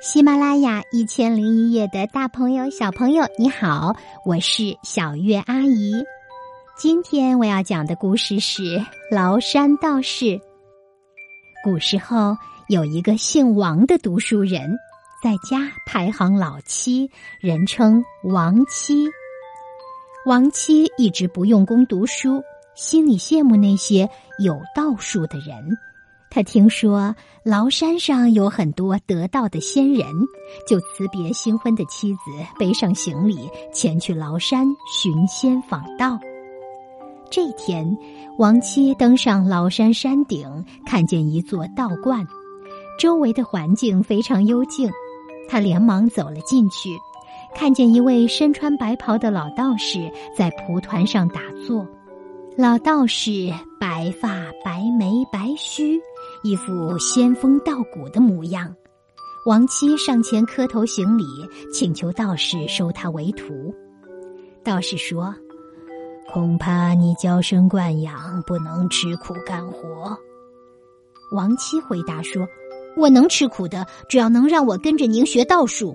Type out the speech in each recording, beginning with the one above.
喜马拉雅一千零一夜的大朋友、小朋友，你好，我是小月阿姨。今天我要讲的故事是《崂山道士》。古时候有一个姓王的读书人，在家排行老七，人称王七。王七一直不用功读书，心里羡慕那些有道术的人。他听说崂山上有很多得道的仙人，就辞别新婚的妻子，背上行李前去崂山寻仙访道。这天，王七登上崂山山顶，看见一座道观，周围的环境非常幽静。他连忙走了进去，看见一位身穿白袍的老道士在蒲团上打坐。老道士白发白眉白须。一副仙风道骨的模样，王七上前磕头行礼，请求道士收他为徒。道士说：“恐怕你娇生惯养，不能吃苦干活。”王七回答说：“我能吃苦的，只要能让我跟着您学道术。”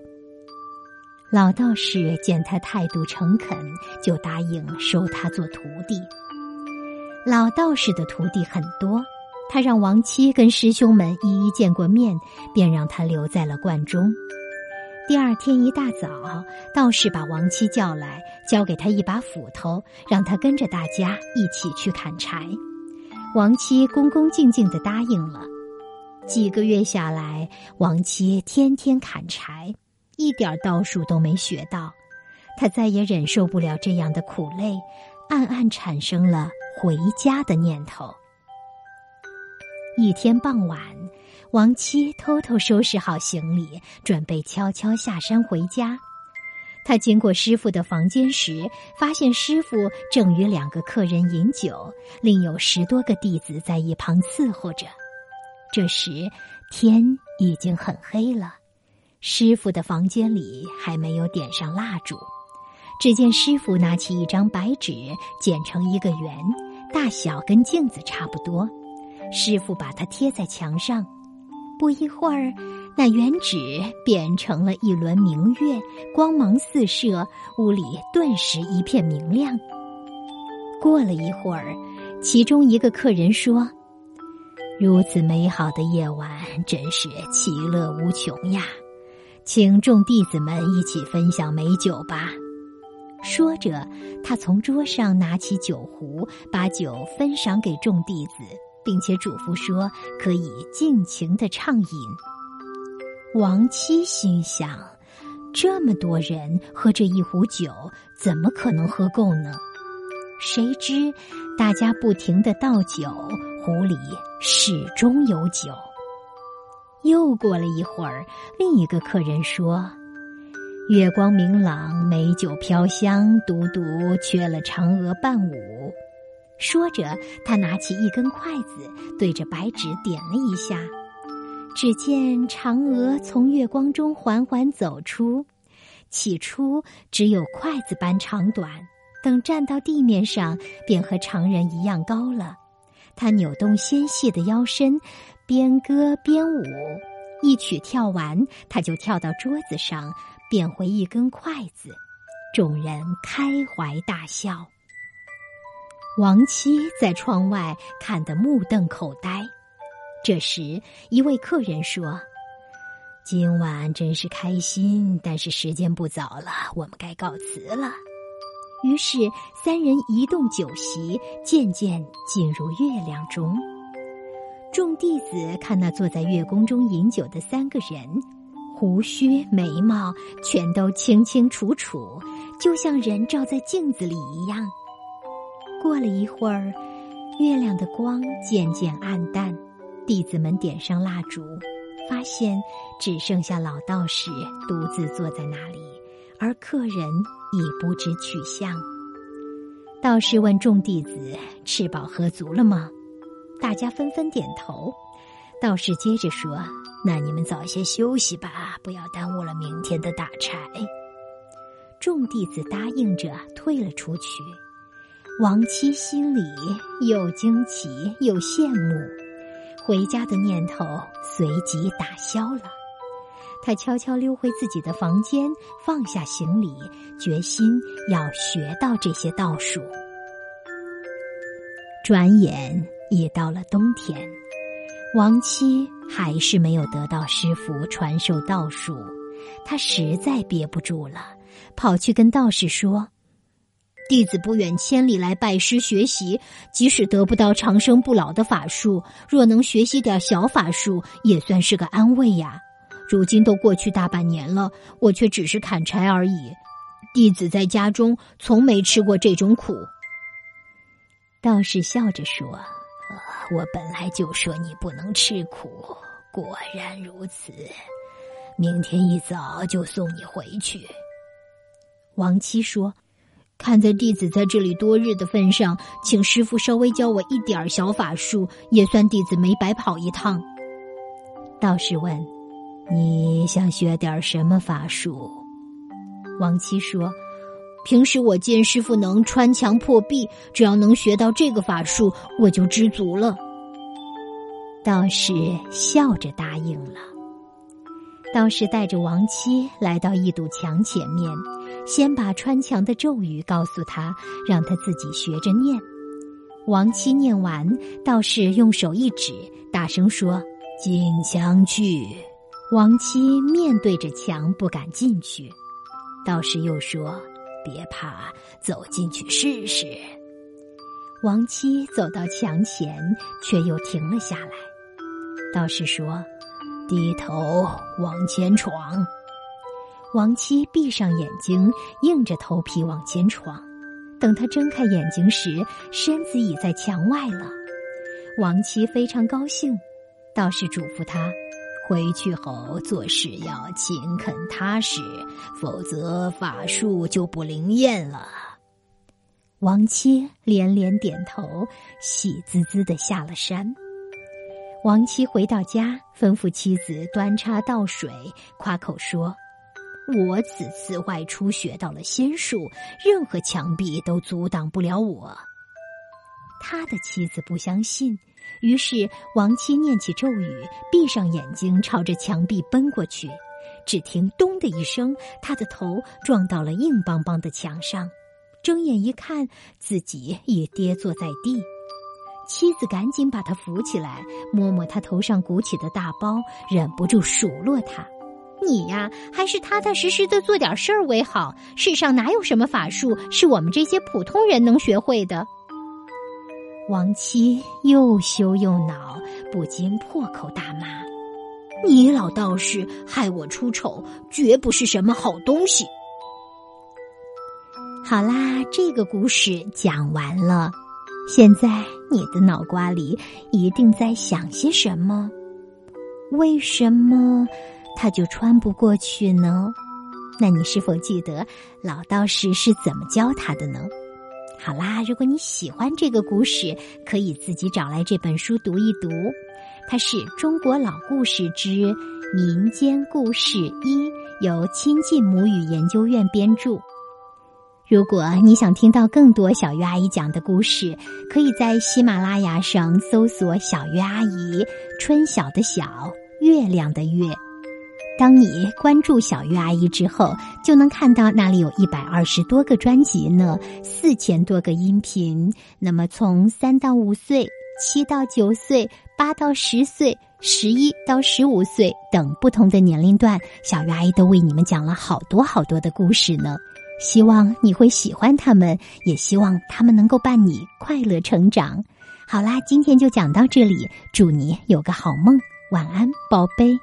老道士见他态度诚恳，就答应收他做徒弟。老道士的徒弟很多。他让王七跟师兄们一一见过面，便让他留在了观中。第二天一大早，道士把王七叫来，交给他一把斧头，让他跟着大家一起去砍柴。王七恭恭敬敬的答应了。几个月下来，王七天天砍柴，一点道术都没学到。他再也忍受不了这样的苦累，暗暗产生了回家的念头。一天傍晚，王七偷偷收拾好行李，准备悄悄下山回家。他经过师傅的房间时，发现师傅正与两个客人饮酒，另有十多个弟子在一旁伺候着。这时天已经很黑了，师傅的房间里还没有点上蜡烛。只见师傅拿起一张白纸，剪成一个圆，大小跟镜子差不多。师傅把它贴在墙上，不一会儿，那原纸变成了一轮明月，光芒四射，屋里顿时一片明亮。过了一会儿，其中一个客人说：“如此美好的夜晚，真是其乐无穷呀！请众弟子们一起分享美酒吧。”说着，他从桌上拿起酒壶，把酒分赏给众弟子。并且嘱咐说，可以尽情的畅饮。王七心想，这么多人喝这一壶酒，怎么可能喝够呢？谁知大家不停的倒酒，壶里始终有酒。又过了一会儿，另一个客人说：“月光明朗，美酒飘香，独独缺了嫦娥伴舞。”说着，他拿起一根筷子，对着白纸点了一下，只见嫦娥从月光中缓缓走出。起初只有筷子般长短，等站到地面上，便和常人一样高了。他扭动纤细的腰身，边歌边舞。一曲跳完，他就跳到桌子上，变回一根筷子。众人开怀大笑。王七在窗外看得目瞪口呆。这时，一位客人说：“今晚真是开心，但是时间不早了，我们该告辞了。”于是，三人移动酒席，渐渐进入月亮中。众弟子看那坐在月宫中饮酒的三个人，胡须眉毛全都清清楚楚，就像人照在镜子里一样。过了一会儿，月亮的光渐渐暗淡，弟子们点上蜡烛，发现只剩下老道士独自坐在那里，而客人已不知去向。道士问众弟子：“吃饱喝足了吗？”大家纷纷点头。道士接着说：“那你们早些休息吧，不要耽误了明天的打柴。”众弟子答应着退了出去。王七心里又惊奇又羡慕，回家的念头随即打消了。他悄悄溜回自己的房间，放下行李，决心要学到这些道术。转眼也到了冬天，王七还是没有得到师傅传授道术，他实在憋不住了，跑去跟道士说：“弟子不远千里来拜师学习，即使得不到长生不老的法术，若能学习点小法术，也算是个安慰呀。”如今都过去大半年了，我却只是砍柴而已。弟子在家中从没吃过这种苦。道士笑着说：“我本来就说你不能吃苦，果然如此。明天一早就送你回去。”王七说：“看在弟子在这里多日的份上，请师傅稍微教我一点儿小法术，也算弟子没白跑一趟。”道士问。你想学点什么法术？王七说：“平时我见师傅能穿墙破壁，只要能学到这个法术，我就知足了。”道士笑着答应了。道士带着王七来到一堵墙前面，先把穿墙的咒语告诉他，让他自己学着念。王七念完，道士用手一指，大声说：“进墙去。”王七面对着墙不敢进去，道士又说：“别怕，走进去试试。”王七走到墙前，却又停了下来。道士说：“低头往前闯。”王七闭上眼睛，硬着头皮往前闯。等他睁开眼睛时，身子已在墙外了。王七非常高兴，道士嘱咐他。回去后做事要勤恳踏实，否则法术就不灵验了。王七连连点头，喜滋滋的下了山。王七回到家，吩咐妻子端茶倒水，夸口说：“我此次外出学到了仙术，任何墙壁都阻挡不了我。”他的妻子不相信。于是，王七念起咒语，闭上眼睛，朝着墙壁奔过去。只听“咚”的一声，他的头撞到了硬邦邦的墙上。睁眼一看，自己已跌坐在地。妻子赶紧把他扶起来，摸摸他头上鼓起的大包，忍不住数落他：“你呀，还是踏踏实实的做点事儿为好。世上哪有什么法术是我们这些普通人能学会的？”王七又羞又恼，不禁破口大骂：“你老道士害我出丑，绝不是什么好东西。”好啦，这个故事讲完了。现在你的脑瓜里一定在想些什么？为什么他就穿不过去呢？那你是否记得老道士是怎么教他的呢？好啦，如果你喜欢这个故事，可以自己找来这本书读一读。它是《中国老故事之民间故事一》，由亲近母语研究院编著。如果你想听到更多小鱼阿姨讲的故事，可以在喜马拉雅上搜索“小鱼阿姨”，春晓的晓，月亮的月。当你关注小鱼阿姨之后，就能看到那里有一百二十多个专辑呢，四千多个音频。那么，从三到五岁、七到九岁、八到十岁、十一到十五岁等不同的年龄段，小鱼阿姨都为你们讲了好多好多的故事呢。希望你会喜欢他们，也希望他们能够伴你快乐成长。好啦，今天就讲到这里，祝你有个好梦，晚安，宝贝。